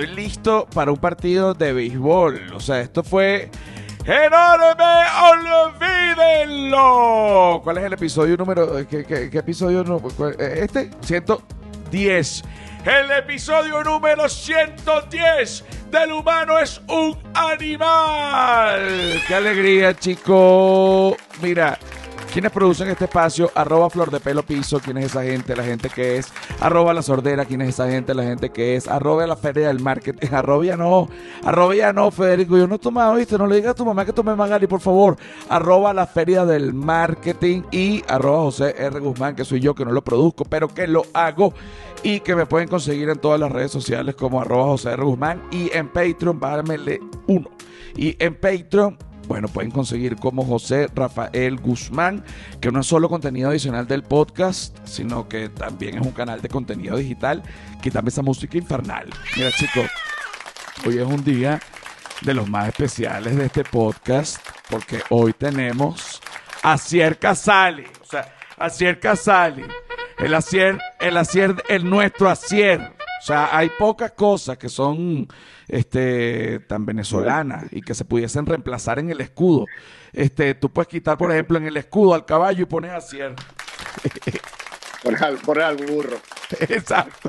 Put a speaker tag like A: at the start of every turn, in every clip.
A: estoy listo para un partido de béisbol. O sea, esto fue enorme, olvídenlo. ¿Cuál es el episodio número? ¿Qué, qué- episodio? cuál- eh, Este, 110. El episodio número 110 del humano es un animal. ¡Qué alegría, chico! Mira, ¿quiénes producen este espacio? Arroba Flor de Pelo Piso, ¿quién es esa gente? La gente que es. Arroba La Sordera, ¿quién es esa gente? La gente que es. Arroba La Feria del Marketing. Arroba no. Arroba no, Federico. Yo no he tomado, ¿viste? No le digas a tu mamá que tome Magali, por favor. Arroba La Feria del Marketing y arroba José R. Guzmán, que soy yo, que no lo produzco, pero que lo hago y que me pueden conseguir en todas las redes sociales como arroba José R. Guzmán y en Patreon, bájamele uno. Y en Patreon, bueno, pueden conseguir como José Rafael Guzmán, que no es solo contenido adicional del podcast, sino que también es un canal de contenido digital, quítame esa música infernal. Mira chicos, hoy es un día de los más especiales de este podcast, porque hoy tenemos a Cier Casali, o sea, a Cier Casali, el Acier, el Acier, el nuestro Acier. O sea, hay pocas cosas que son este, tan venezolanas y que se pudiesen reemplazar en el escudo. Este, tú puedes quitar, por ejemplo, en el escudo al caballo y pones Acier.
B: Poner al, poner al burro.
A: Exacto.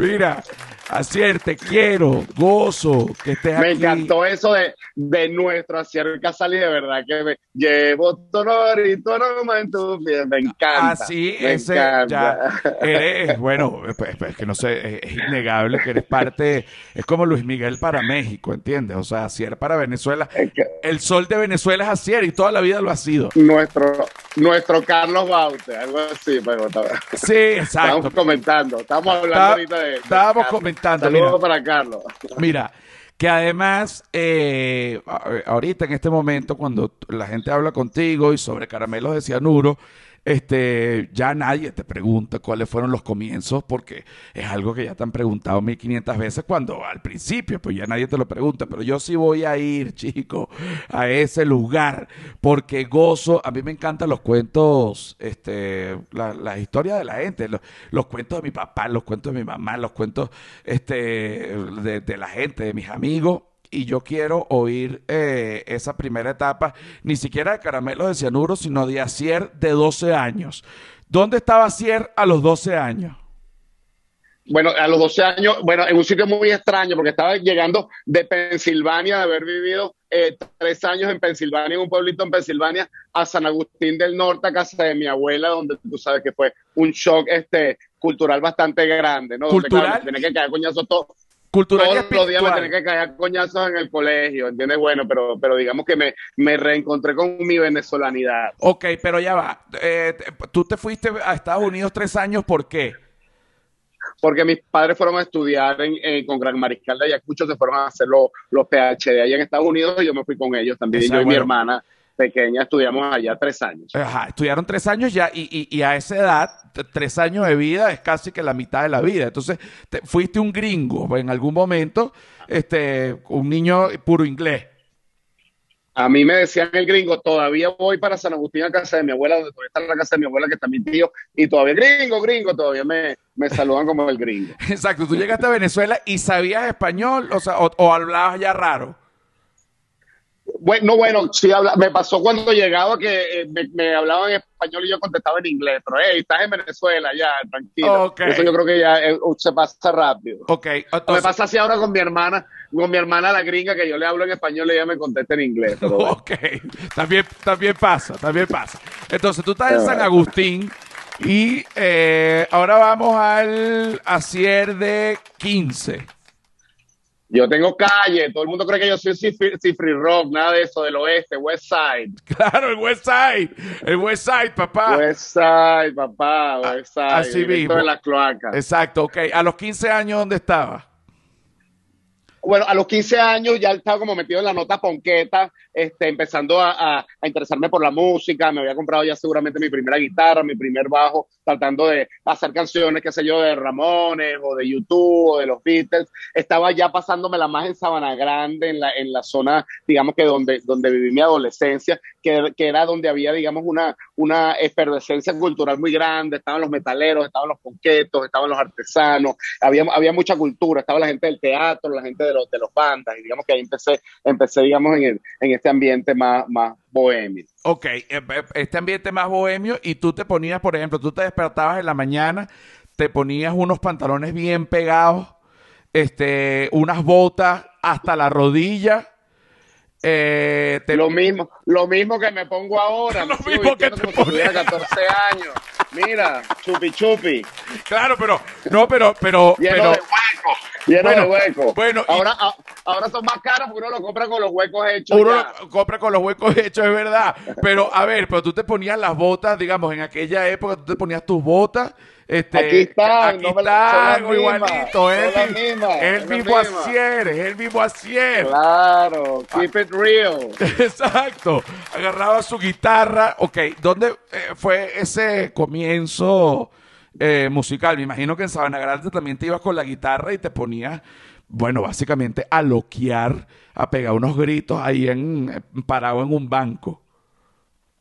A: Mira, Acier, te quiero, gozo que estés
B: Me
A: aquí.
B: encantó eso de, de nuestro Acier Casali, de verdad que me llevo tu honor y tu aroma en tu piel. Me encanta.
A: Así,
B: me
A: ese
B: encanta.
A: ya eres, bueno, pues, pues, que no sé, es, innegable que eres parte, es como Luis Miguel para México, ¿entiendes? O sea, Acier para Venezuela.
B: Es que
A: El sol de Venezuela es Acier y toda la vida lo ha sido.
B: nuestro, nuestro Carlos Baute, algo así, pero está-
A: Sí, exacto.
B: estamos comentando, estamos hablando
A: Está-
B: ahorita de.
A: estábamos
B: Carlos.
A: Comentando,
B: Saludos
A: mira.
B: para Carlos.
A: Mira, que además, eh, ahorita en este momento, cuando la gente habla contigo y sobre caramelos de cianuro, este, ya nadie te pregunta cuáles fueron los comienzos, porque es algo que ya te han preguntado 1500 veces cuando al principio, pues ya nadie te lo pregunta, pero yo sí voy a ir, chico, a ese lugar, porque gozo, a mí me encantan los cuentos, este, la- las historias de la gente, los, cuentos de mi papá, los cuentos de mi mamá, los cuentos este, de la gente, de mis amigos. Y yo quiero oír eh, esa primera etapa, ni siquiera de caramelos de cianuro, sino de Acier de 12 años. ¿Dónde estaba Acier a los 12 años?
B: Bueno, a los 12 años, bueno, en un sitio muy extraño, porque estaba llegando de Pensilvania, de haber vivido eh, tres años en Pensilvania, en un pueblito en Pensilvania, a San Agustín del Norte, a casa de mi abuela, donde tú sabes que fue un shock este, cultural bastante grande, ¿no? Donde,
A: ¿Cultural?
B: claro, me tenía que caer coñazos todo,
A: Cultural
B: todos los días me tenía que caer coñazos en el colegio, ¿entiendes? Bueno, pero, pero digamos que me, me reencontré con mi venezolanidad.
A: Ok, pero ya va. Eh, tú te fuiste a Estados Unidos tres años, ¿por qué?
B: porque mis padres fueron a estudiar en, en- con Gran Mariscal de Ayacucho, se fueron a hacer los, los PhD allá en Estados Unidos y yo me fui con ellos también. Yo y mi
A: bueno.
B: hermana pequeña estudiamos allá tres años.
A: Ajá, estudiaron tres años ya y, y- y a esa edad, tres años de vida es casi que la mitad de la vida. Entonces, te- fuiste un gringo en algún momento, este, un niño puro inglés.
B: A mí me decían el gringo, todavía voy para San Agustín a casa de mi abuela, donde todavía está la casa de mi abuela, que está mi tío, y todavía gringo, gringo, todavía me, me saludan como el gringo.
A: Exacto, tú llegaste a Venezuela y sabías español, o sea, o, o hablabas ya raro.
B: Bueno, bueno, sí, habla, me pasó cuando llegaba que eh, me, me hablaban en español y yo contestaba en inglés, pero hey, estás en Venezuela, ya, tranquilo.
A: Ok.
B: Eso yo creo que ya eh, se pasa rápido.
A: Ok,
B: Me pasa así ahora con mi hermana, con mi hermana la gringa, que yo le hablo en español y ella me contesta en inglés. Pero bueno.
A: ok, también, también pasa, también pasa. Entonces, tú estás en
B: Qué
A: San. Agustín y eh, ahora vamos al Acier de 15.
B: Yo tengo calle, todo el mundo cree que yo soy cifri, rock, nada de eso, del oeste, West Side.
A: Claro, el West Side, el West Side, papá.
B: West Side, papá, West Side.
A: así mismo.
B: de las cloacas.
A: Exacto, ok. A los 15 años, ¿dónde estaba?
B: Bueno, a los 15 años ya estaba como metido en la nota ponqueta, este, empezando a, a, interesarme por la música, me había comprado ya seguramente mi primera guitarra, mi primer bajo, tratando de hacer canciones, qué sé yo, de Ramones o de YouTube o de los Beatles. Estaba ya pasándomela más en Sabana Grande, en la, en la zona, digamos que donde, donde viví mi adolescencia, que, era donde había, digamos, una, una efervescencia cultural muy grande, estaban los metaleros, estaban los ponquetos, estaban los artesanos, había, había mucha cultura, estaba la gente del teatro, la gente de los, de los bandas, y digamos que ahí empecé, empecé digamos, en, en este ambiente más, más bohemio.
A: Ok, eh, eh, este ambiente más bohemio, y tú te ponías, por ejemplo, tú te despertabas en la mañana, te ponías unos pantalones bien pegados, este, unas botas hasta la rodilla.
B: Eh, Lo mismo, lo mismo que me pongo ahora.
A: lo mismo que te
B: como 14 años. Mira, chupi chupi.
A: Claro, pero, no, pero, pero,
B: Lleno
A: pero,
B: de huecos. Lleno
A: Bueno,
B: de huecos.
A: bueno, y-
B: ahora, a- ahora son más caros porque uno lo compra con los huecos hechos.
A: Uno
B: ya.
A: lo compra con los huecos hechos, es verdad. Pero, a ver, pero tú te ponías las botas, digamos, en aquella época tú te ponías tus botas. Este,
B: Aquí están,
A: aquí
B: no me la-
A: igualito. Es el, el mismo es el mismo.
B: Claro, keep it real.
A: Exacto. Agarraba su guitarra. Ok, ¿dónde eh, fue ese comienzo eh, musical? Me imagino que en Sabana Grande también te ibas con la guitarra y te ponías, bueno, básicamente a loquear, a pegar unos gritos ahí en, parado en un banco.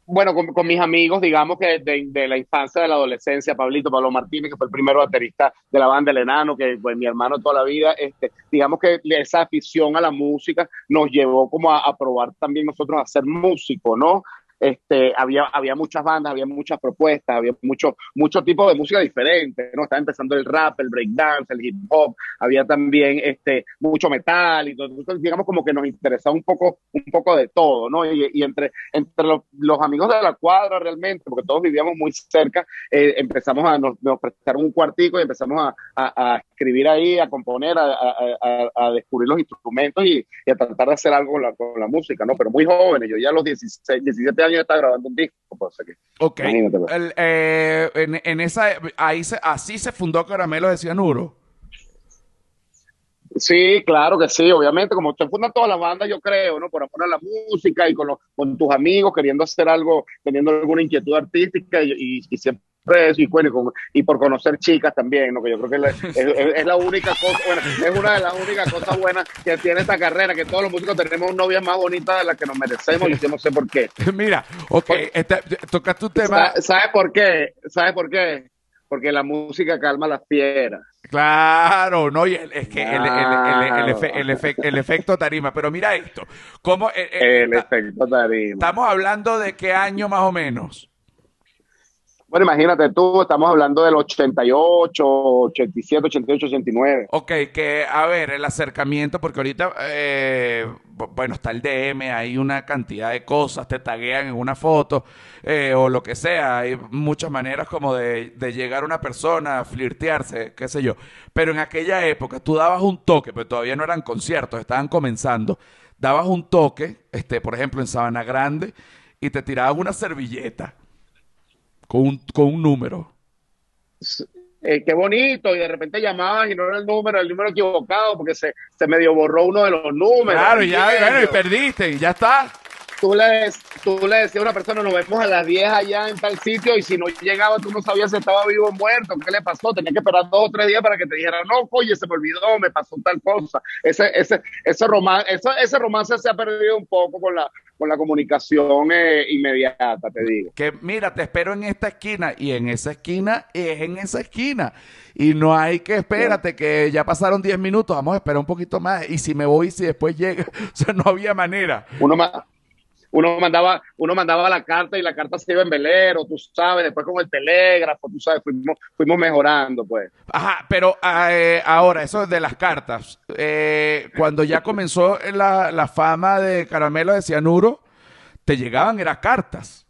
B: Bueno, con, con mis amigos, digamos que de, de la infancia, de la adolescencia, Pablito, Pablo Martínez, que fue el primer baterista de la banda El Enano, que fue mi hermano toda la vida, este, digamos que esa afición a la música nos llevó como a, a probar también nosotros a ser músicos, ¿no? Este, había, había muchas bandas, había muchas propuestas, había mucho, mucho tipo de música diferente, ¿no? Estaba empezando el rap, el breakdance, el hip hop, había también este, mucho metal y todo. Entonces, digamos como que nos interesaba un poco, un poco de todo, ¿no? Y, y entre, entre los, amigos de la cuadra realmente, porque todos vivíamos muy cerca, eh, empezamos a, nos, nos prestaron un cuartico y empezamos a, a, escribir ahí, a componer, a, a descubrir los instrumentos y, y, a tratar de hacer algo con la, con la música, ¿no? Pero muy jóvenes, yo ya a los 16, 17 años estaba grabando un disco, pues, que,
A: Ok. El, eh, en, en esa, ahí se, así se fundó Caramelo de Cianuro.
B: Sí, claro que sí, obviamente, como se fundan todas las bandas, yo creo, ¿no? Por amor a la música y con, los, con tus amigos, queriendo hacer algo, teniendo alguna inquietud artística y, y, y siempre eso, y, bueno, y, con- y por conocer chicas también, ¿no? Que yo creo que es la, es, es- es la única cosa, bueno, es una de las únicas cosas buenas que tiene esta carrera, que todos los músicos tenemos novias más bonitas de las que nos merecemos y yo no sé por qué.
A: Mira, ok, este, tocaste un tema.
B: Sa- ¿Sabes por qué? ¿Sabes por qué? Porque la música calma las fieras.
A: Claro, no, y el- es que el, el- el- efe-
B: Claro.
A: el efe- el efecto tarima, pero mira esto, ¿cómo, eh, eh,
B: El
A: esta-
B: efecto tarima.
A: estamos hablando de qué año más o menos?
B: Bueno, imagínate tú, estamos hablando del 88, 87, 88, 89.
A: Ok, que a ver, el acercamiento, porque ahorita, eh, bu- bueno, está el DM, hay una cantidad de cosas, te taguean en una foto eh, o lo que sea, hay muchas maneras como de, de llegar a una persona, flirtearse, qué sé yo. Pero en aquella época tú dabas un toque, pero todavía no eran conciertos, estaban comenzando, dabas un toque, este, por ejemplo, en Sabana Grande, y te tiraban una servilleta con un, con un número.
B: Eh, qué bonito, y de repente llamaban y no era el número, el número equivocado, porque se, se medio borró uno de los números.
A: Claro, y ya, bueno, y perdiste, y ya está.
B: tú le, tú le decías a una persona, nos vemos a las 10 allá en tal sitio, y si no llegaba, tú no sabías si estaba vivo o muerto, qué le pasó, tenía que esperar dos o tres días para que te dijera, no, oye, se me olvidó, me pasó tal cosa. Ese, ese, ese, romance, ese, ese romance se ha perdido un poco con la, con la comunicación eh, inmediata, te digo.
A: que mira, te espero en esta esquina y en esa esquina es en esa esquina. Y no hay que espérate que ya pasaron 10 minutos, vamos a esperar un poquito más. Y si me voy, si después llega, o sea, no había manera.
B: Uno, ma- uno mandaba uno mandaba la carta y la carta se iba en velero, tú sabes, después con el telégrafo, tú sabes, fuimos, fuimos mejorando, pues.
A: Ajá, pero eh, ahora, eso de las cartas. eh, cuando ya comenzó la, la fama de Caramelo de Cianuro, te llegaban, eran cartas.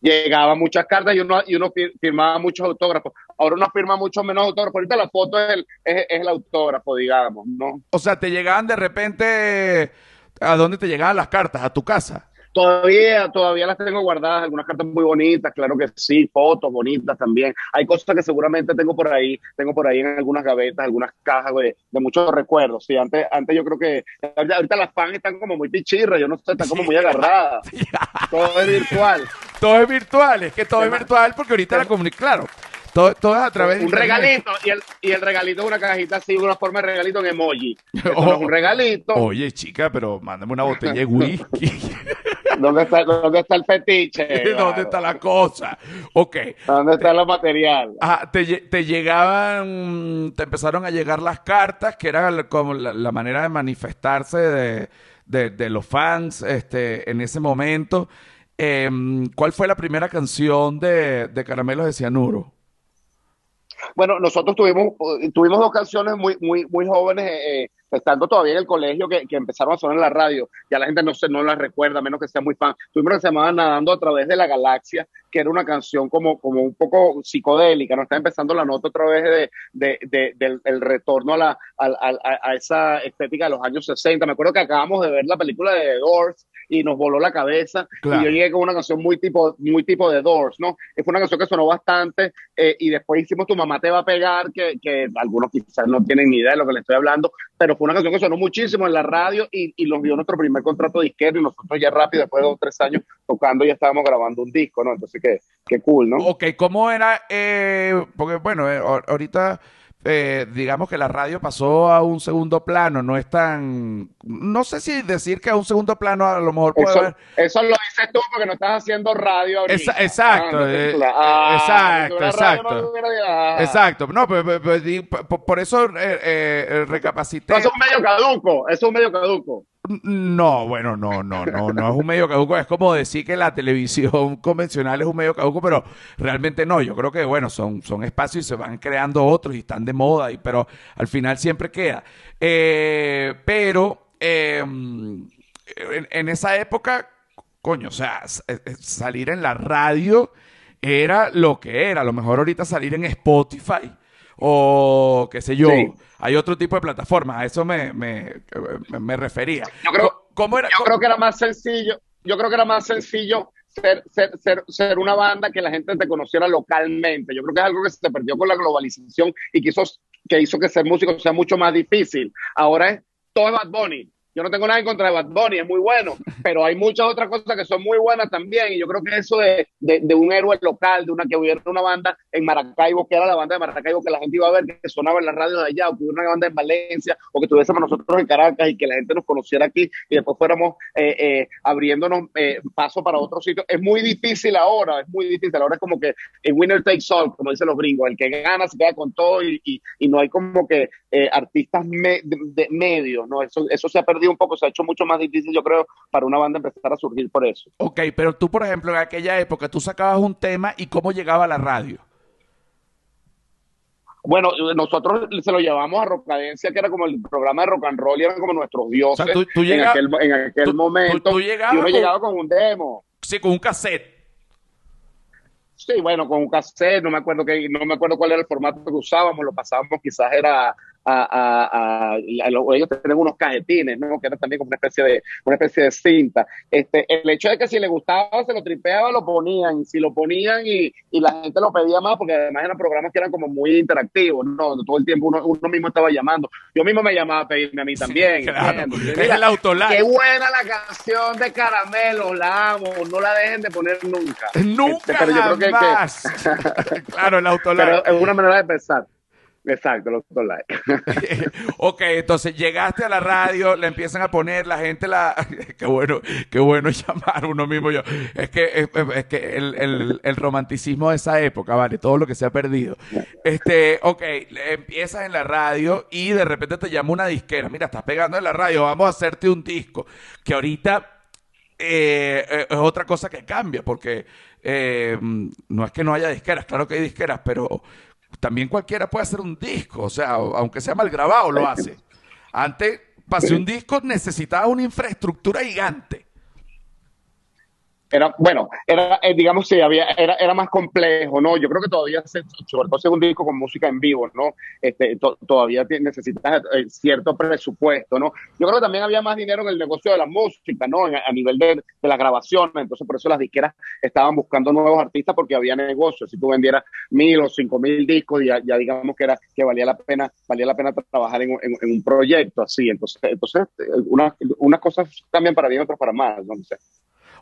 B: Llegaban muchas cartas y uno, y uno fir- firmaba muchos autógrafos. Ahora uno firma mucho menos autógrafos. Ahorita la foto es el, es, es el autógrafo, digamos, ¿no?
A: O sea, te llegaban de repente, ¿a dónde te llegaban las cartas? ¿A tu casa?
B: Todavía, todavía las tengo guardadas, algunas cartas muy bonitas, claro que sí, fotos bonitas también. Hay cosas que seguramente tengo por ahí, tengo por ahí en algunas gavetas, algunas cajas de, de muchos recuerdos. Sí, antes, antes yo creo que ahorita las fans están como muy pichirras, yo no sé, están como muy agarradas. Todo es virtual.
A: Todo es virtual, es que todo es virtual porque ahorita la comunicación, claro, todo, todo, es a través
B: de Un regalito, y el, y el regalito es una cajita así, una forma de regalito en emoji. Oh, es un regalito.
A: Oye, chica, pero mándame una botella de whisky.
B: ¿Dónde está, ¿Dónde está el fetiche?
A: ¿Dónde está la cosa? Ok.
B: ¿Dónde está lo material?
A: Ajá, te, te, llegaban, te empezaron a llegar las cartas, que era como la, manera de manifestarse de, de, de, los fans este, en ese momento. Eh, ¿Cuál fue la primera canción de, de Caramelos de Cianuro?
B: Bueno, nosotros tuvimos, tuvimos dos canciones muy, muy, muy jóvenes, eh, estando todavía en el colegio, que, que, empezaron a sonar en la radio. Ya la gente no, se, no las recuerda, menos que sea muy fan. Tuvimos que se llamaba Nadando a través de la galaxia, que era una canción como, como un poco psicodélica. No está empezando la nota otra vez de, de, de del el retorno a, la, a, a, a, esa estética de los años 60. Me acuerdo que acabamos de ver la película de The Doors y nos voló la cabeza. Claro. Y yo llegué con una canción muy tipo, muy tipo de Doors, ¿no? Fue una canción que sonó bastante eh, y después hicimos Tu mamá te va a pegar, que, que, algunos quizás no tienen ni idea de lo que le estoy hablando, pero fue una canción que sonó muchísimo en la radio y, y nos dio nuestro primer contrato disquero y nosotros ya rápido, después de dos o tres años tocando, ya estábamos grabando un disco, ¿no? Entonces, qué, qué cool, ¿no?
A: Ok, ¿cómo era? Eh, porque, bueno, eh, ahorita eh, digamos que la radio pasó a un segundo plano, no es tan, no sé si decir que a un segundo plano a lo mejor puede
B: eso,
A: haber...
B: eso lo dices tú porque no estás haciendo radio ahorita.
A: Esa, exacto, ah, eh, ah, exacto, exacto, no exacto, no, pues, pues, por, por, eso eh, eh, recapacité.
B: No, es un medio caduco, es un medio caduco.
A: No, bueno, no, no, no, no es un medio caduco. Es como decir que la televisión convencional es un medio caduco, pero realmente no. Yo creo que, bueno, son, son espacios y se van creando otros y están de moda, y, pero al final siempre queda. Eh, pero eh, en, en, esa época, coño, o sea, salir en la radio era lo que era. A lo mejor ahorita salir en Spotify o qué sé yo. Sí. Hay otro tipo de plataformas, a eso me, me, me refería.
B: Yo, creo, ¿Cómo era? yo creo que era más sencillo, yo creo que era más sencillo ser, ser, ser, ser, una banda que la gente te conociera localmente. Yo creo que es algo que se perdió con la globalización y que hizo que, hizo que ser músico sea mucho más difícil. Ahora es todo es Bad Bunny. Yo no tengo nada en contra de Bad Bunny, es muy bueno, pero hay muchas otras cosas que son muy buenas también. Y yo creo que eso de, de, de, un héroe local, de una que hubiera una banda en Maracaibo, que era la banda de Maracaibo que la gente iba a ver, que sonaba en la radio de allá, o que hubiera una banda en Valencia, o que tuviésemos nosotros en Caracas y que la gente nos conociera aquí y después fuéramos eh, eh, abriéndonos eh, paso para otros sitios. Es muy difícil ahora, es muy difícil. Ahora es como que el winner takes all, como dicen los gringos, el que gana se queda con todo y, y, no hay como que artistas me, de, de medios, ¿no? Eso, eso se ha perdido un poco, se ha hecho mucho más difícil, yo creo, para una banda empezar a surgir por eso.
A: Ok, pero tú, por ejemplo, en aquella época, tú sacabas un tema y cómo llegaba a la radio.
B: Bueno, nosotros se lo llevamos a Rocadencia, que era como el programa de rock and roll, y eran como nuestros dioses
A: o sea, tú, tú
B: en aquel, en aquel
A: tú,
B: momento.
A: Tú, llegabas
B: y uno
A: con,
B: llegaba con un demo.
A: Sí, con un cassette.
B: Sí, bueno, con un cassette, no me acuerdo que, no me acuerdo cuál era el formato que usábamos, lo pasábamos quizás era a, a, a, a, ellos tienen unos cajetines, ¿no? Que era también como una especie de, una especie de cinta. Este, el hecho de que si le gustaba, se lo tripeaba, lo ponían, si lo ponían y, y la gente lo pedía más, porque además eran programas que eran como muy interactivos, ¿no? Todo el tiempo uno, uno mismo estaba llamando. Yo mismo me llamaba a pedirme a mí también.
A: Sí, claro. Es el autolive.
B: Qué buena la canción de Caramelo, la amo, no la dejen de poner nunca.
A: Nunca este, pero yo creo que, que... claro, el autolive.
B: Pero es una manera de pensar. Exacto, los dos likes.
A: ok, entonces llegaste a la radio, le empiezan a poner, la gente la... qué bueno, qué bueno llamar uno mismo yo. Es que, es, es que el, el, el, romanticismo de esa época, vale, todo lo que se ha perdido. Este, ok, empiezas en la radio y de repente te llama una disquera. Mira, estás pegando en la radio, vamos a hacerte un disco. Que ahorita eh, es otra cosa que cambia, porque eh, no es que no haya disqueras, claro que hay disqueras, pero también cualquiera puede hacer un disco, o sea, aunque sea mal grabado, lo hace. Antes, para hacer un disco necesitaba una infraestructura gigante.
B: Era, bueno, era, eh, digamos, sí, había, era, era más complejo, ¿no? Yo creo que todavía, se, sobre un disco con música en vivo, ¿no? Este, todavía necesitas eh, cierto presupuesto, ¿no? Yo creo que también había más dinero en el negocio de la música, ¿no? A, nivel de, de la grabación, entonces por eso las disqueras estaban buscando nuevos artistas porque había negocios. Si tú vendieras mil o cinco mil discos, ya, ya digamos que era que valía la pena, valía la pena trabajar en, en, un proyecto así. Entonces, entonces unas, unas cosas cambian para bien, otras para mal, no sé.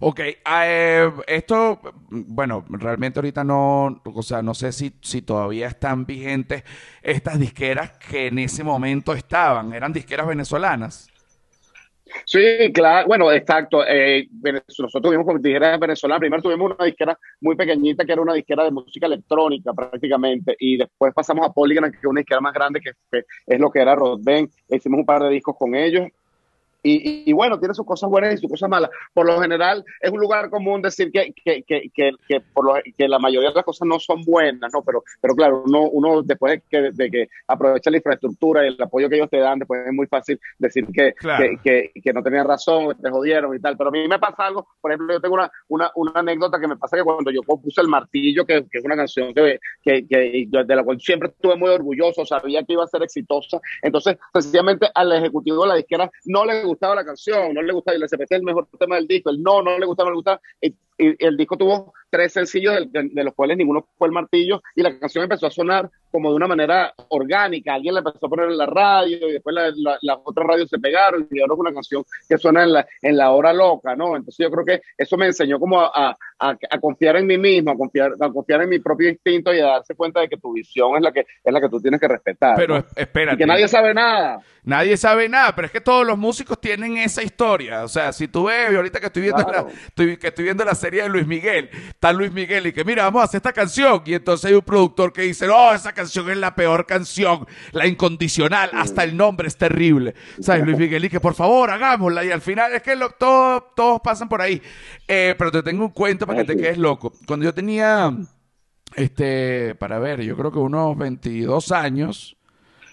A: Ok, ah, eh, esto, bueno, realmente ahorita no, o sea, no sé si, si todavía están vigentes estas disqueras que en ese momento estaban, eran disqueras venezolanas.
B: Sí, claro, bueno, exacto. Eh, nosotros tuvimos como disquera venezolana, primero tuvimos una disquera muy pequeñita que era una disquera de música electrónica prácticamente, y después pasamos a Polygram, que es una disquera más grande que, es lo que era Rodben, hicimos un par de discos con ellos, y, bueno, tiene sus cosas buenas y sus cosas malas. Por lo general, es un lugar común decir que, que, que, que, por lo, que la mayoría de las cosas no son buenas, ¿no? Pero, pero claro, uno, uno después de que, de que aprovecha la infraestructura y el apoyo que ellos te dan, después es muy fácil decir que, que, que, no tenían razón, te jodieron y tal. Pero a mí me pasa algo, por ejemplo, yo tengo una, una, una anécdota que me pasa que cuando yo compuse El Martillo, que, es una canción que, que, de la cual siempre estuve muy orgulloso, sabía que iba a ser exitosa, entonces, sencillamente al ejecutivo de la disquera no le gustó gustaba la canción, no le gustaba, y le es el mejor tema del disco, el no, no le gustaba, no le gustaba, y, el disco tuvo tres sencillos de, los cuales ninguno fue el martillo, y la canción empezó a sonar como de una manera orgánica, alguien la empezó a poner en la radio, y después las otras radios se pegaron, y ahora es una canción que suena en la, en la hora loca, ¿no? Entonces yo creo que eso me enseñó como a, a, confiar en mí mismo, a confiar, a confiar en mi propio instinto y a darse cuenta de que tu visión es la que, es la que tú tienes que respetar.
A: Pero espérate.
B: Y que nadie sabe nada.
A: Nadie sabe nada, pero es que todos los músicos tienen esa historia. O sea, si tú ves, ahorita que estoy viendo, la, estoy, que estoy viendo la serie de Luis Miguel, está Luis Miguel y que mira, vamos a hacer esta canción. Y entonces hay un productor que dice, no, esa canción es la peor canción, la incondicional, hasta el nombre es terrible. ¿Sabes? Luis Miguel y que por favor hagámosla. Y al final es que lo, todo, todos pasan por ahí. Eh, pero te tengo un cuento para que te quedes loco. Cuando yo tenía, este, para ver, yo creo que unos 22 años,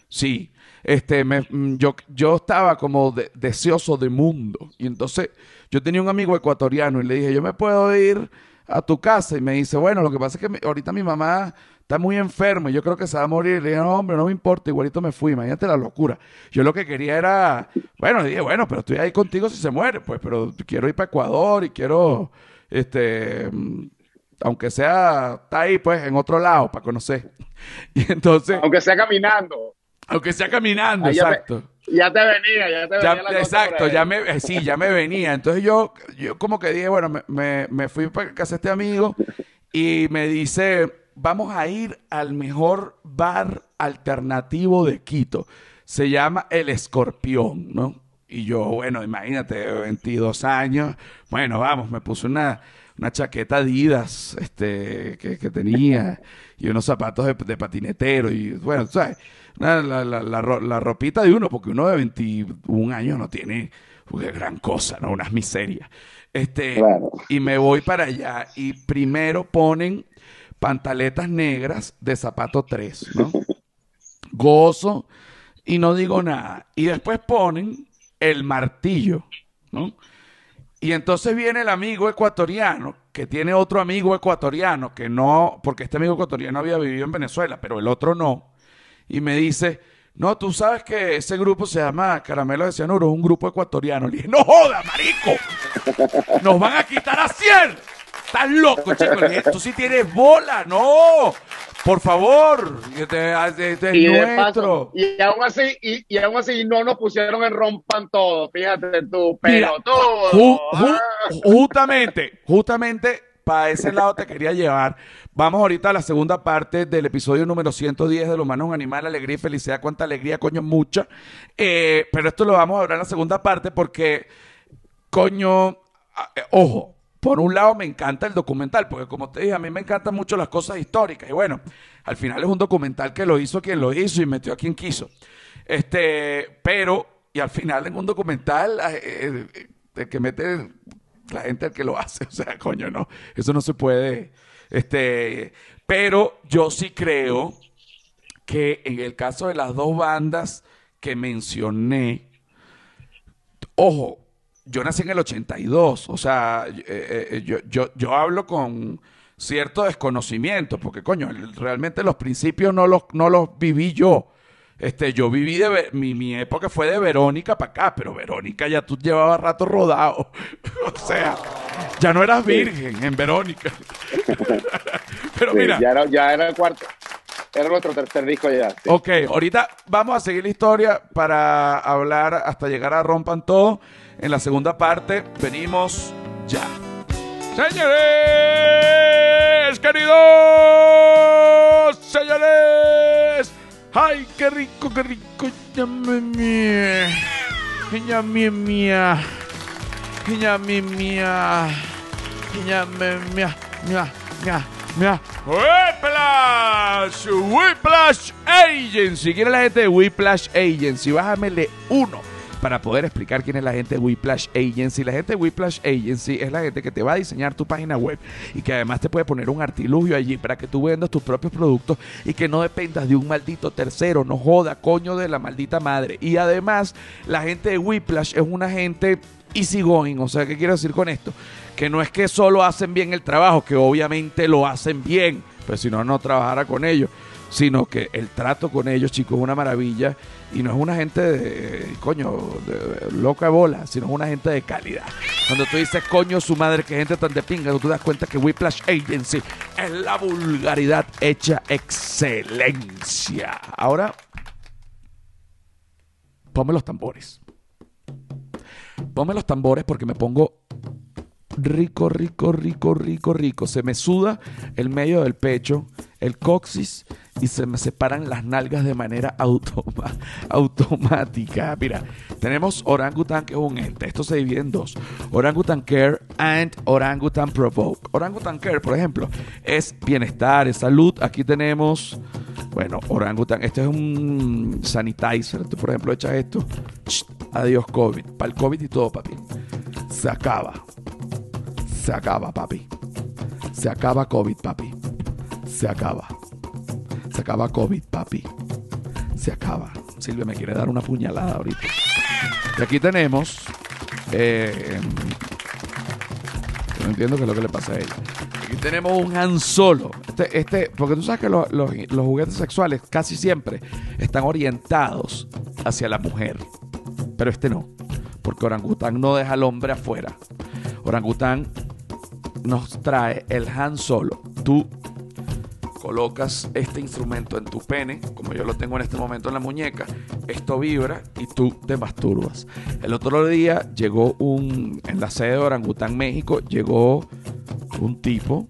A: sí este, me, mm, yo, yo estaba como deseoso de mundo. Y entonces yo tenía un amigo ecuatoriano y le dije, yo me puedo ir a tu casa. Y me dice, bueno, lo que pasa es que ahorita mi mamá está muy enferma y yo creo que se va a morir. Le dije, no, hombre, no me importa, igualito me fui, imagínate la locura. Yo lo que quería era, bueno, dije, bueno, pero estoy ahí contigo si se muere, pues, pero quiero ir para Ecuador y quiero, este, mm, aunque sea, está ahí, pues, en otro lado para conocer. Y entonces...
B: Aunque sea caminando.
A: Aunque sea caminando, exacto.
B: Ya te venía, ya te venía.
A: la exacto, ya me, eh, sí, ya me venía. Entonces yo, yo como que dije, bueno, me, me, fui para casa de este amigo y me dice, vamos a ir al mejor bar alternativo de Quito. Se llama El Escorpión, ¿no? Y yo, bueno, imagínate, 22 años. Bueno, vamos, me puse una, una chaqueta Adidas este, que, que tenía y unos zapatos de, de patinetero. Y bueno, ¿sabes? la, la, la, ropita de uno, porque uno de 21 años no tiene gran cosa, ¿no? Unas miserias. Este, Y me voy para allá y primero ponen pantaletas negras de zapato 3, ¿no? Gozo y no digo nada. Y después ponen el martillo, ¿no? Y entonces viene el amigo ecuatoriano, que tiene otro amigo ecuatoriano, que no, porque este amigo ecuatoriano había vivido en Venezuela, pero el otro no y me dice, no, tú sabes que ese grupo se llama Caramelo de Cianuro, un grupo ecuatoriano. Le dije, no joda, marico, nos van a quitar a 100. Estás loco, chico. Le dije, tú sí tienes bola, no. Por favor, este, este y, nuestro.
B: y aún así, y, aún así no nos pusieron en rompan todo, fíjate tú, pero todo.
A: justamente, justamente para ese lado te quería llevar. Vamos ahorita a la segunda parte del episodio número 110 de Los Humanos Animal, alegría y felicidad. Cuánta alegría, coño, mucha. Eh, pero esto lo vamos a hablar en la segunda parte porque, coño, ah, eh, ojo, por un lado me encanta el documental, porque como te dije, a mí me encantan mucho las cosas históricas. Y bueno, al final es un documental que lo hizo quien lo hizo y metió a quien quiso. Este, pero, y al final en un documental, eh, el que mete la gente el que lo hace. O sea, coño, no. Eso no se puede este, pero yo sí creo que en el caso de las dos bandas que mencioné, ojo, yo nací en el 82, o sea, eh, eh, yo, yo, yo hablo con cierto desconocimiento, porque coño, realmente los principios no los, no los viví yo. Este, yo viví de mi, mi época fue de Verónica para acá, pero Verónica ya tú llevabas rato rodado. o sea, ya no eras virgen en Verónica. pero mira.
B: Ya era, ya era el cuarto. Era nuestro tercer disco ya.
A: Ok, ahorita vamos a seguir la historia para hablar hasta llegar a Rompan Todo. En la segunda parte venimos ya. Señores, queridos señores. ¡Ay, qué rico, qué rico! ¡Llame mía! ¡Llame mía! ¡Mía! ¡Mía! ¡Mía! Whiplash, Whiplash Agency. ¿Quién es la gente de Whiplash Agency? Bájamele uno para poder explicar quién es la gente de Whiplash Agency. La gente de Whiplash Agency es la gente que te va a diseñar tu página web y que además te puede poner un artilugio allí para que tú vendas tus propios productos y que no dependas de un maldito tercero. No joda, coño de la maldita madre. Y además, la gente de Whiplash es una gente easygoing. O sea, ¿qué quiero decir con esto? Que no es que solo hacen bien el trabajo, que obviamente lo hacen bien, pues si no, no trabajara con ellos sino que el trato con ellos, chicos, es una maravilla y no es una gente de, coño, de, loca bola, sino es una gente de calidad. Cuando tú dices, coño, su madre, que gente tan de pinga, tú te das cuenta que Whiplash Agency es la vulgaridad hecha excelencia. Ahora, ponme los tambores. Ponme los tambores porque me pongo rico, rico, rico, rico, rico. Se me suda el medio del pecho, el coxis y se me separan las nalgas de manera automática. Mira, tenemos Orangutan, que es un ente. Esto se divide en dos: Orangutan Care and Orangutan Provoke. Orangutan Care, por ejemplo, es bienestar, es salud. Aquí tenemos, bueno, Orangutan. Este es un sanitizer. Tú, por ejemplo, echas esto. adiós, COVID. Para el COVID y todo, papi. Se acaba. Se acaba, papi. Se acaba COVID, papi. Se acaba. Se acaba COVID, papi. Se acaba. Silvia me quiere dar una puñalada ahorita. Y aquí tenemos. Eh, no entiendo qué es lo que le pasa a ella. Aquí tenemos un Han Solo. Este, este, porque tú sabes que los, los juguetes sexuales casi siempre están orientados hacia la mujer. Pero este no. Porque Orangután no deja al hombre afuera. Orangután nos trae el Han Solo. Tú colocas este instrumento en tu pene, como yo lo tengo en este momento en la muñeca, esto vibra y tú te masturbas. El otro día llegó un, en la sede de Orangután, México, llegó un tipo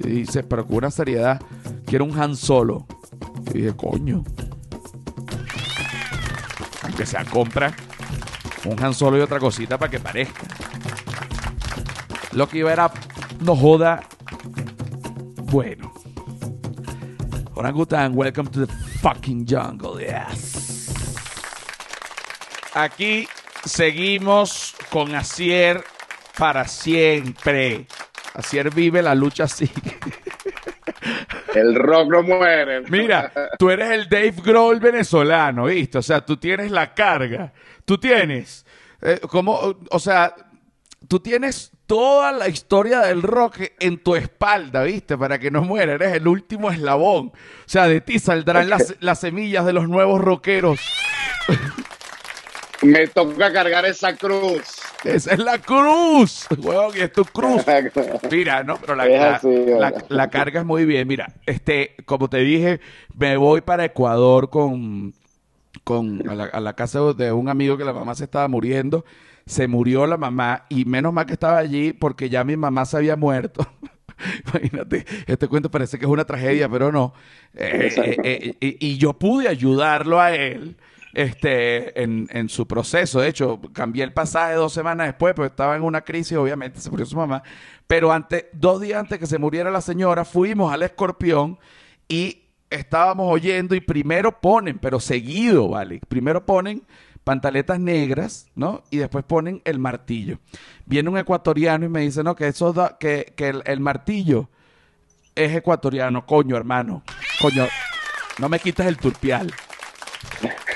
A: y dice, pero con una seriedad, quiero un Han Solo. Y dije, coño. Aunque sea compra un Han Solo y otra cosita para que parezca. Lo que iba era, no joda, bueno. Orangutan, welcome to the fucking jungle, yes. Aquí seguimos con Asier para siempre. Asier vive, la lucha sigue.
B: El rock no muere.
A: Mira, tú eres el Dave Grohl venezolano, ¿viste? O sea, tú tienes la carga. Tú tienes, eh, como, o sea, tú tienes toda la historia del rock en tu espalda, ¿viste? Para que no muera, eres el último eslabón. O sea, de ti saldrán las, las semillas de los nuevos rockeros.
B: Me toca cargar esa cruz.
A: Esa es la cruz, huevón, y es tu cruz. Mira, no, pero la, la, carga es muy bien. Mira, este, como te dije, me voy para Ecuador con, con a la casa de un amigo que la mamá se estaba muriendo se murió la mamá y menos mal que estaba allí porque ya mi mamá se había muerto. Imagínate, este cuento parece que es una tragedia, pero no. Eh, eh, eh, y yo pude ayudarlo a él este, en, en, su proceso. De hecho, cambié el pasaje dos semanas después, porque estaba en una crisis, obviamente se murió su mamá. Pero antes, dos días antes que se muriera la señora, fuimos al escorpión y estábamos oyendo y primero ponen, pero seguido, ¿vale? Primero ponen pantaletas negras, ¿no? Y después ponen el martillo. Viene un ecuatoriano y me dice, no, que eso da, que, que el, martillo es ecuatoriano, coño, hermano. Coño, no me quitas el turpial.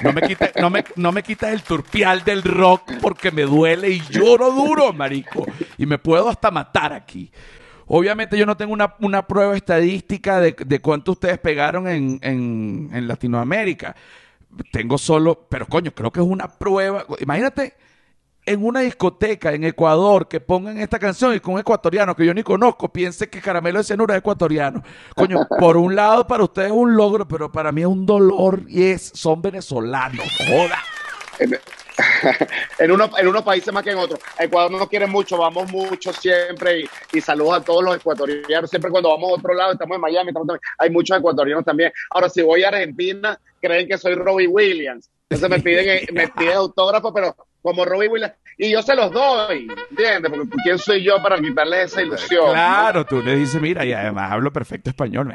A: No me quites, no me, no me quitas el turpial del rock porque me duele y lloro duro, marico. Y me puedo hasta matar aquí. Obviamente yo no tengo una, una prueba estadística de, de cuánto ustedes pegaron en, en Latinoamérica. Tengo solo, pero coño, creo que es una prueba. Imagínate en una discoteca en Ecuador que pongan esta canción y con un ecuatoriano que yo ni conozco piense que Caramelo de Cianuro es ecuatoriano. Coño, por un lado para ustedes es un logro, pero para mí es un dolor y es, son venezolanos. Joda.
B: En, uno, en unos países más que en otros. Ecuador no nos quiere mucho, vamos mucho siempre y, y, saludos a todos los ecuatorianos. Siempre cuando vamos a otro lado, estamos en Miami, hay muchos ecuatorianos también. Ahora, si voy a Argentina, creen que soy Robbie Williams. Entonces me piden, me piden autógrafo, pero como Robbie Williams. Y yo se los doy, ¿entiendes? Porque ¿quién soy yo para quitarles esa ilusión?
A: Claro, ¿no? tú le dices, mira, y además hablo perfecto español.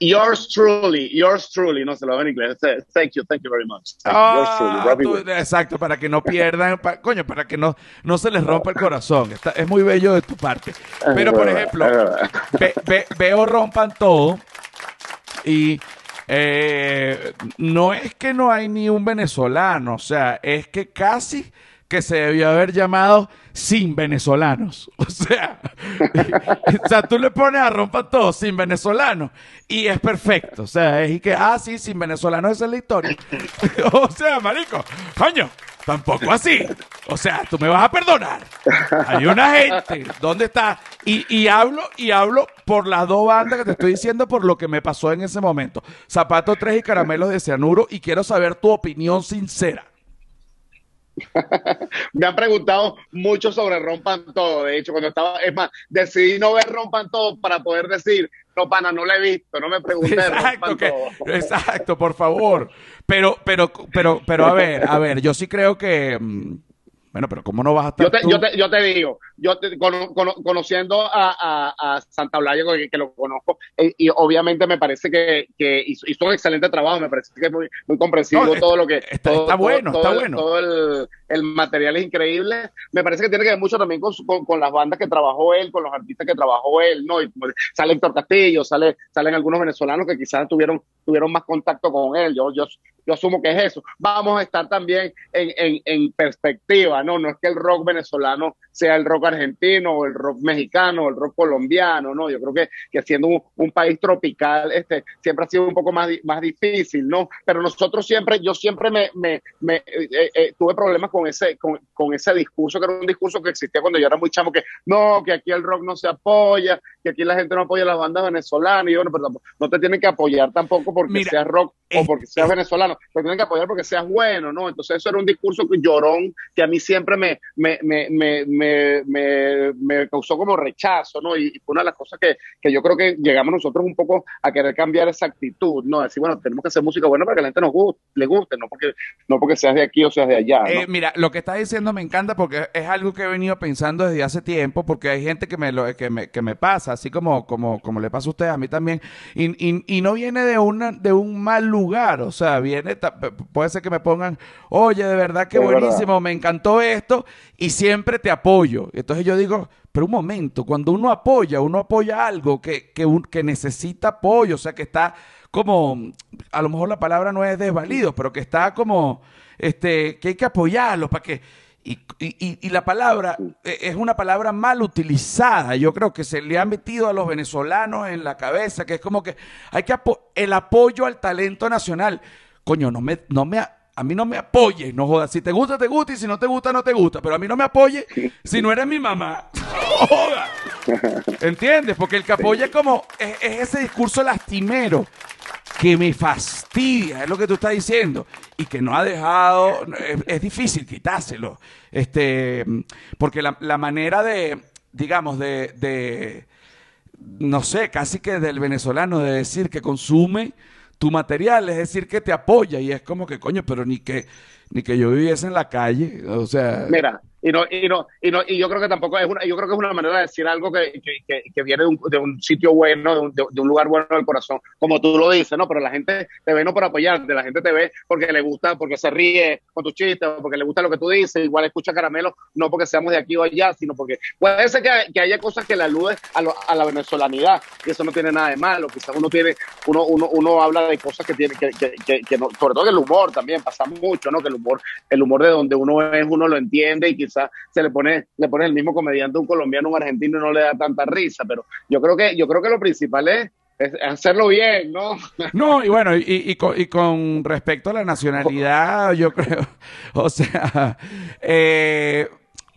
B: Yours truly, yours truly, no se lo hago en inglés. Thank you, thank you very much.
A: Ah, yours truly, Robbie tú, Williams. Exacto, para que no pierdan, pa, coño, para que no, no se les rompa el corazón. Está, es muy bello de tu parte. Pero, por ejemplo, ve, ve, veo rompan todo y eh, no es que no hay ni un venezolano, o sea, es que casi que se debió haber llamado sin venezolanos. O sea, o sea, tú le pones a rompa todo sin venezolanos y es perfecto. O sea, es que, ah, sí, sin venezolanos esa es la historia. o sea, marico, coño, tampoco así. O sea, tú me vas a perdonar. Hay una gente, ¿dónde está? Y, y hablo, y hablo por las dos bandas que te estoy diciendo por lo que me pasó en ese momento. Zapato 3 y caramelos de cianuro y quiero saber tu opinión sincera.
B: Me han preguntado mucho sobre Rompan Todo. De hecho, cuando estaba, es más, decidí no ver Rompan Todo para poder decir, no, pana, no lo he visto, no me pregunté.
A: Exacto, que, exacto, por favor. Pero, pero, pero, pero, a ver, a ver, yo sí creo que. Bueno, pero ¿cómo no vas a estar
B: yo te,
A: tú?
B: Yo, te, yo te digo, yo te, con, con, conociendo a, a, a Santa Blaya, que, que, lo conozco, eh, y obviamente me parece que, que hizo, hizo, un excelente trabajo, me parece que es muy, muy comprensivo no, todo lo que...
A: Está,
B: todo,
A: está bueno,
B: todo,
A: está
B: todo
A: bueno.
B: Todo el, el, material es increíble. Me parece que tiene que ver mucho también con, con, con, las bandas que trabajó él, con los artistas que trabajó él, ¿no? Y sale Héctor Castillo, sale, salen algunos venezolanos que quizás tuvieron, tuvieron más contacto con él. Yo, yo, yo asumo que es eso. Vamos a estar también en, en, en perspectiva, ¿no? No es que el rock venezolano sea el rock argentino o el rock mexicano o el rock colombiano, ¿no? Yo creo que, que siendo un, un, país tropical, este, siempre ha sido un poco más, más difícil, ¿no? Pero nosotros siempre, yo siempre me, me, me eh, eh, tuve problemas con ese, con, con, ese discurso, que era un discurso que existía cuando yo era muy chamo, que no, que aquí el rock no se apoya, que aquí la gente no apoya las bandas venezolanas, y bueno, pero no te tienen que apoyar tampoco porque Mira, seas rock o porque seas venezolano, te tienen que apoyar porque seas bueno, ¿no? Entonces eso era un discurso llorón que a mí siempre me, me, me, me, me, me, me causó como rechazo, ¿no? Y, fue una de las cosas que, que yo creo que llegamos nosotros un poco a querer cambiar esa actitud, ¿no? Decir, bueno, tenemos que hacer música buena para que la gente nos guste, le guste, no porque, no porque seas de aquí o seas de allá. ¿no?
A: Eh, mira, lo que estás diciendo me encanta porque es algo que he venido pensando desde hace tiempo, porque hay gente que me lo que me, que me pasa, así como, como, como le pasa a ustedes, a mí también, y, y, y no viene de una, de un mal lugar, o sea, viene, puede ser que me pongan, oye, de verdad que buenísimo, verdad. me encantó esto, y siempre te apoyo. Entonces yo digo, pero un momento, cuando uno apoya, uno apoya algo que, que, necesita apoyo, o sea, que está como, a lo mejor la palabra no es desvalido, pero que está como, este, que hay que apoyarlo para que... Y, y, la palabra es una palabra mal utilizada. Yo creo que se le ha metido a los venezolanos en la cabeza, que es como que hay que apo el apoyo al talento nacional. Coño, no me, no me, a mí no me apoye, no jodas. Si te gusta, te gusta, y si no te gusta, no te gusta. Pero a mí no me apoye si no eres mi mamá. Joda. ¿Entiendes? Porque el que apoya es como, es, es ese discurso lastimero que me fastidia, es lo que tú estás diciendo, y que no ha dejado, es, es difícil quitárselo, este, porque la, la manera de, digamos, de, de, no sé, casi que del venezolano de decir que consume tu material, es decir, que te apoya, y es como que, coño, pero ni que, ni que yo viviese en la calle, o sea...
B: Mira, y no, y no, y no, y yo creo que tampoco es una, yo creo que es una manera de decir algo que, que, que, viene de un, de un, sitio bueno, de un, de un, lugar bueno del corazón, como tú lo dices, ¿no? Pero la gente te ve no por apoyarte, la gente te ve porque le gusta, porque se ríe con tus chistes, porque le gusta lo que tú dices, igual escucha caramelo, no porque seamos de aquí o allá, sino porque puede ser que, haya cosas que le aluden a, a, la venezolanidad, y eso no tiene nada de malo, quizás uno tiene, uno, uno, uno habla de cosas que tiene, que, que, que, no, sobre todo el humor también pasa mucho, ¿no? Que el humor, el humor de donde uno es, uno lo entiende y quizás se le pone, le pone el mismo comediante un colombiano, un argentino y no le da tanta risa, pero yo creo que, yo creo que lo principal es, hacerlo bien, ¿no?
A: No, y bueno, y, y, con, y, con, respecto a la nacionalidad, yo creo, o sea, eh,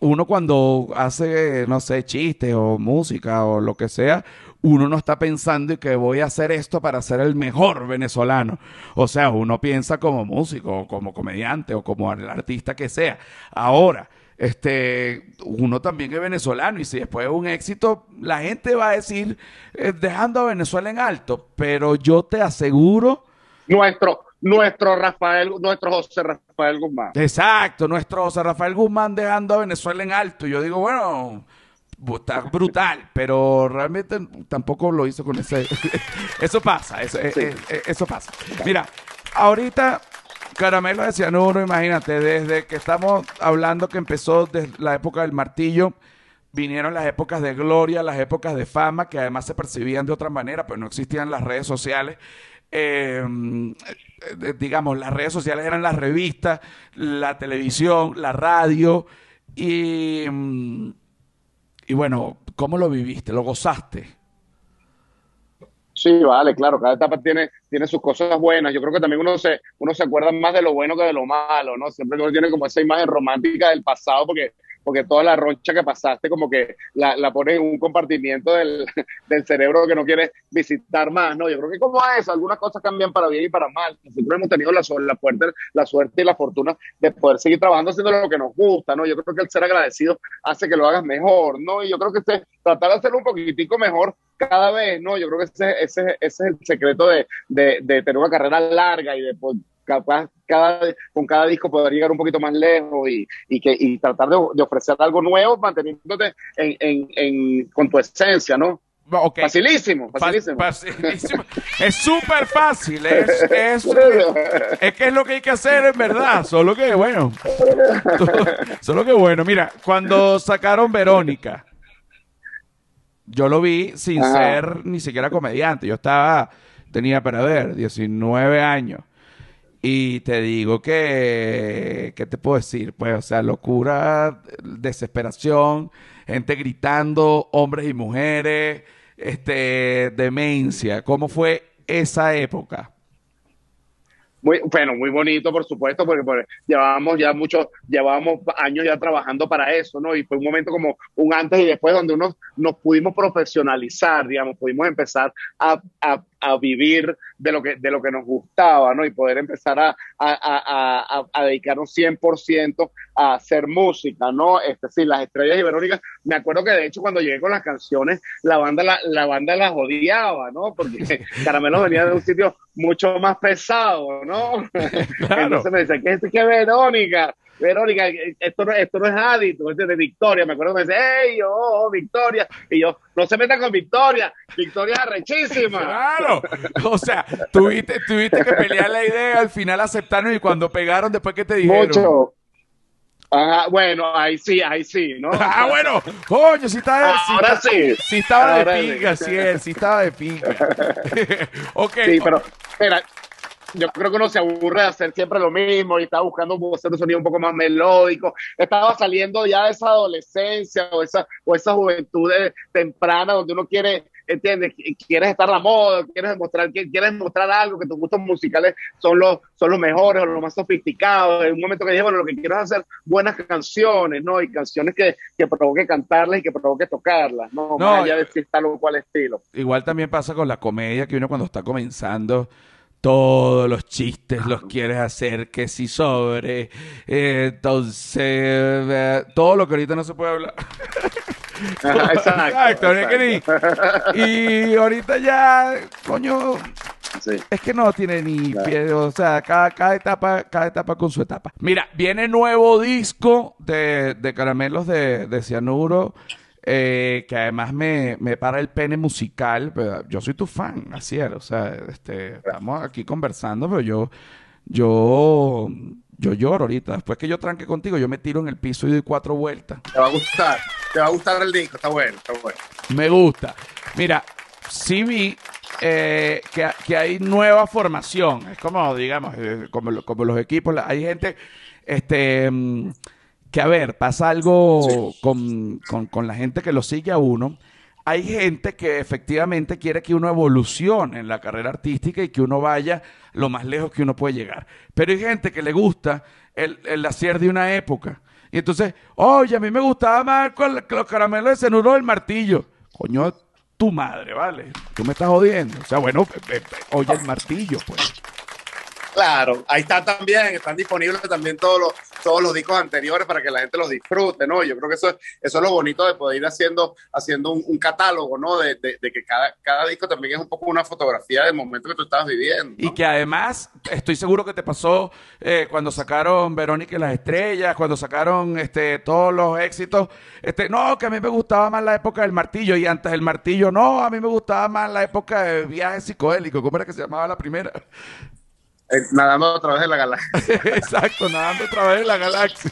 A: uno cuando hace, no sé, chistes o música o lo que sea, uno no está pensando que voy a hacer esto para ser el mejor venezolano. O sea, uno piensa como músico, como comediante o como artista que sea. Ahora, este, uno también es venezolano y si después es un éxito, la gente va a decir eh, dejando a Venezuela en alto, pero yo te aseguro...
B: Nuestro, nuestro Rafael, nuestro José Rafael Guzmán.
A: Exacto, nuestro José Rafael Guzmán dejando a Venezuela en alto. Yo digo, bueno, está brutal, pero realmente tampoco lo hizo con ese... eso pasa, eso, eh, eh, eso pasa. Mira, ahorita Caramelo de cianuro, imagínate, desde que estamos hablando que empezó desde la época del martillo, vinieron las épocas de gloria, las épocas de fama, que además se percibían de otra manera, pues no existían las redes sociales. Em, eh, digamos, las redes sociales eran las revistas, la televisión, la radio, y, em, y bueno, ¿cómo lo viviste? ¿Lo gozaste?
B: Sí, vale, claro, cada etapa tiene, tiene sus cosas buenas. Yo creo que también uno se, uno se acuerda más de lo bueno que de lo malo, ¿no? Siempre uno tiene como esa imagen romántica del pasado, porque porque toda la roncha que pasaste como que la, la pones en un compartimiento del, del, cerebro que no quieres visitar más, ¿no? Yo creo que como eso, algunas cosas cambian para bien y para mal. Nosotros hemos tenido la, la, suerte, la suerte y la fortuna de poder seguir trabajando haciendo lo que nos gusta, ¿no? Yo creo que el ser agradecido hace que lo hagas mejor, ¿no? Y yo creo que este, tratar de hacerlo un poquitico mejor cada vez, ¿no? Yo creo que ese, ese, ese es el secreto de, de, de tener una carrera larga y de pues, capaz cada, con cada disco poder llegar un poquito más lejos y, y que, y tratar de, de, ofrecer algo nuevo manteniéndote en, en, en, con tu esencia, ¿no?
A: Okay.
B: Facilísimo, facilísimo.
A: facilísimo. es súper fácil, es, es, es, que es lo que hay que hacer en verdad, solo que bueno, solo que bueno, mira, cuando sacaron Verónica, yo lo vi sin ser ni siquiera comediante, yo estaba, tenía para ver, 19 años. Y te digo que, ¿qué te puedo decir? Pues, o sea, locura, desesperación, gente gritando, hombres y mujeres, este, demencia. ¿Cómo fue esa época?
B: Muy, bueno, muy bonito, por supuesto, porque, llevábamos ya muchos, llevábamos años ya trabajando para eso, ¿no? Y fue un momento como un antes y después donde uno nos pudimos profesionalizar, digamos, pudimos empezar a, a a vivir de lo que, de lo que nos gustaba, ¿no? Y poder empezar a, a, a, a dedicarnos 100% a hacer música, ¿no? Este, sí, las estrellas y Verónica, me acuerdo que de hecho cuando llegué con las canciones, la banda, la, la banda las odiaba, ¿no? Porque Caramelo venía de un sitio mucho más pesado, ¿no? Entonces me dice, ¿qué es que Verónica? Verónica, esto no, esto no es hábito, es de Victoria. Me acuerdo que me dice, ¡Ey, oh, Victoria! Y yo, no se metan con Victoria, Victoria es arrechísima.
A: Claro, o sea, tuviste, tuviste que pelear la idea, al final aceptaron y cuando pegaron, después que te dijeron. Mucho.
B: Ah, bueno, ahí sí, ahí sí, ¿no?
A: Ah, bueno, coño, si estaba,
B: Ahora sí.
A: Si estaba de pinga, sí, sí estaba de pinga. ok.
B: Sí, pero, espera, yo creo que uno se aburre de hacer siempre lo mismo y estaba buscando hacer un sonido un poco más melódico. Estaba saliendo ya de esa adolescencia o esa, o esa juventud temprana donde uno quiere, entiendes, quieres estar a la moda, quieres demostrar, quieres mostrar algo, que tus gustos musicales son los, son los mejores o los más sofisticados. En un momento que dije, bueno, lo que quiero es hacer buenas canciones, ¿no? Y canciones que, que provoque cantarlas y que provoque tocarlas, ¿no? no más allá de si tal o cual estilo.
A: Igual también pasa con la comedia que uno cuando está comenzando todos los chistes los quieres hacer, que si sobre, eh, entonces, eh, todo lo que ahorita no se puede hablar.
B: exacto,
A: Y ahorita ya, coño, Es que no tiene ni pie, o sea, cada, cada, etapa, cada etapa con su etapa. Mira, viene nuevo disco de, de Caramelos de, de Cianuro. Eh, que además me, me, para el pene musical. Pero yo soy tu fan, así es. O sea, este, estamos aquí conversando, pero yo, yo, yo lloro ahorita. Después que yo tranque contigo, yo me tiro en el piso y doy cuatro vueltas.
B: Te va a gustar, te va a gustar el disco, está bueno, está bueno.
A: Me gusta. Mira, sí vi eh, que, que, hay nueva formación. Es como, digamos, eh, como, como, los equipos. Hay gente, este, mm, que a ver, pasa algo con, con, la gente que lo sigue a uno. Hay gente que efectivamente quiere que uno evolucione en la carrera artística y que uno vaya lo más lejos que uno puede llegar. Pero hay gente que le gusta el, el hacer de una época. Y entonces, oye, a mí me gustaba más con los caramelos de cenuro del martillo. Coño, tu madre, ¿vale? Tú me estás jodiendo. O sea, bueno, oye el martillo, pues.
B: Claro, ahí está también, están disponibles también todos los, todos los discos anteriores para que la gente los disfrute, ¿no? Yo creo que eso, eso es lo bonito de poder ir haciendo, haciendo un, catálogo, ¿no? De, que cada, cada disco también es un poco una fotografía del momento que tú estabas viviendo.
A: Y que además, estoy seguro que te pasó eh, cuando sacaron Verónica y las Estrellas, cuando sacaron este, todos los éxitos, este, no, que a mí me gustaba más la época del martillo y antes del martillo, no, a mí me gustaba más la época de viaje psicodélico, ¿cómo era que se llamaba la primera?
B: Eh, nadando a través de la galaxia.
A: exacto, nadando a través de la galaxia.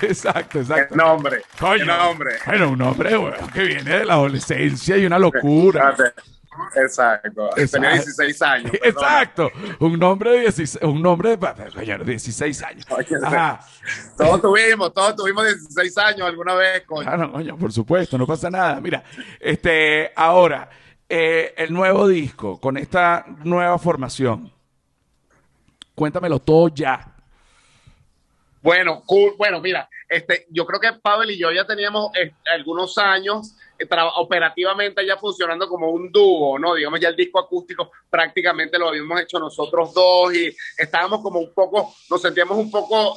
A: exacto, exacto.
B: ¿Qué nombre? Coño, ¿Qué nombre?
A: Bueno, un nombre que viene de la adolescencia y una locura.
B: Exacto. Tenía 16 años.
A: Exacto. Un nombre de 16, un nombre de 16 años.
B: Todos tuvimos, todos tuvimos 16 años alguna vez,
A: coño. Ah, no, coño, por supuesto, no pasa nada. Mira, este, ahora, eh, el nuevo disco, con esta nueva formación. Cuéntamelo todo ya.
B: Bueno. Bueno, mira, este, yo creo que Pavel y yo ya teníamos eh, algunos años eh, operativamente ya funcionando como un dúo, ¿no? Digamos, ya el disco acústico prácticamente lo habíamos hecho nosotros dos y estábamos como un poco, nos sentíamos un poco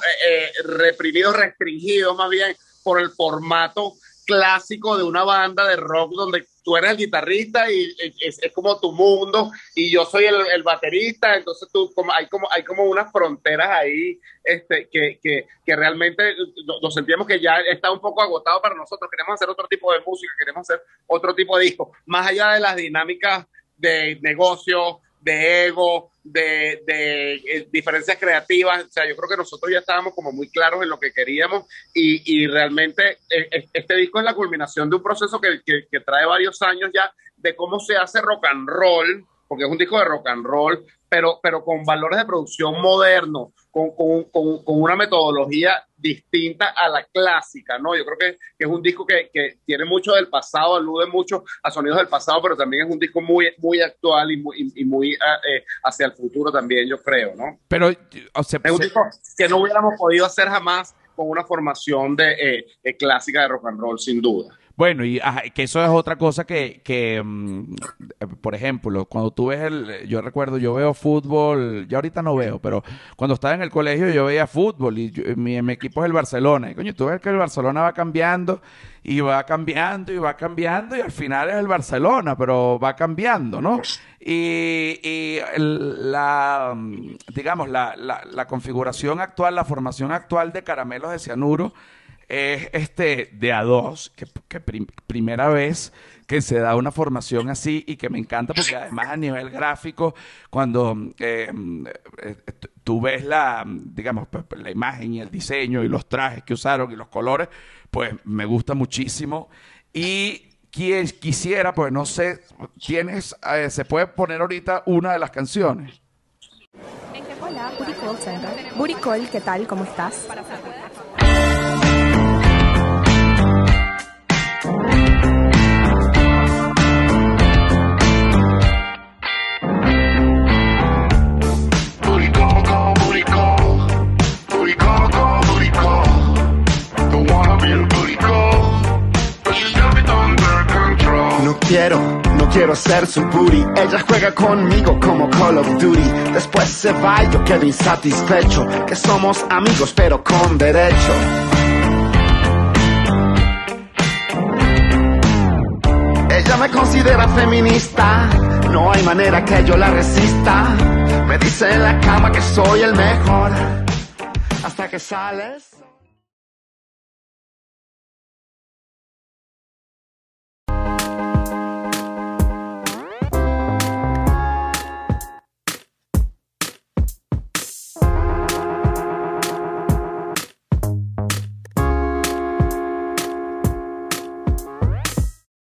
B: reprimidos, restringidos más bien por el formato clásico de una banda de rock donde tú eres el guitarrista y es, como tu mundo y yo soy el, baterista, entonces tú como, hay como hay como unas fronteras ahí este, que, que, que realmente nos sentíamos que ya está un poco agotado para nosotros, queremos hacer otro tipo de música, queremos hacer otro tipo de disco, más allá de las dinámicas de negocio, de ego, de, eh, diferencias creativas. O sea, yo creo que nosotros ya estábamos como muy claros en lo que queríamos y, y realmente eh, eh, este disco es la culminación de un proceso que, que, trae varios años ya de cómo se hace rock and roll, porque es un disco de rock and roll, pero, pero con valores de producción modernos, con, con, con, una metodología distinta a la clásica, ¿no? Yo creo que, es un disco que, que, tiene mucho del pasado, alude mucho a sonidos del pasado, pero también es un disco muy, muy actual y muy, y muy eh, hacia el futuro también, yo creo, ¿no?
A: Pero,
B: o sea, es un disco que no hubiéramos podido hacer jamás con una formación de eh, eh, clásica de rock and roll, sin duda.
A: Bueno, y que eso es otra cosa que, que mm, por ejemplo, cuando tú ves el, yo recuerdo, yo veo fútbol, ya ahorita no veo, pero cuando estaba en el colegio yo veía fútbol y mi, equipo es el Barcelona. Y coño, tú ves que el Barcelona va cambiando y va cambiando y va cambiando y al final es el Barcelona, pero va cambiando, ¿no? Y, y la, mm, digamos, la, la, la configuración actual, la formación actual de caramelos de cianuro es este de a dos, que, primera vez que se da una formación así y que me encanta porque además a nivel gráfico, cuando eh, eh, tú ves la, digamos, la imagen y el diseño y los trajes que usaron y los colores, pues me gusta muchísimo. Y quien quisiera, pues no sé, tienes, eh, se puede poner ahorita una de las canciones.
C: Hola. Buricol, ¿qué tal? ¿Cómo estás?
D: Quiero, no quiero ser su booty. Ella juega conmigo como Call of Duty. Después se va y yo quedo insatisfecho. Que somos amigos pero con derecho. Ella me considera feminista no hay manera que yo la resista. Me dice en la cama que soy el mejor. Hasta que sales.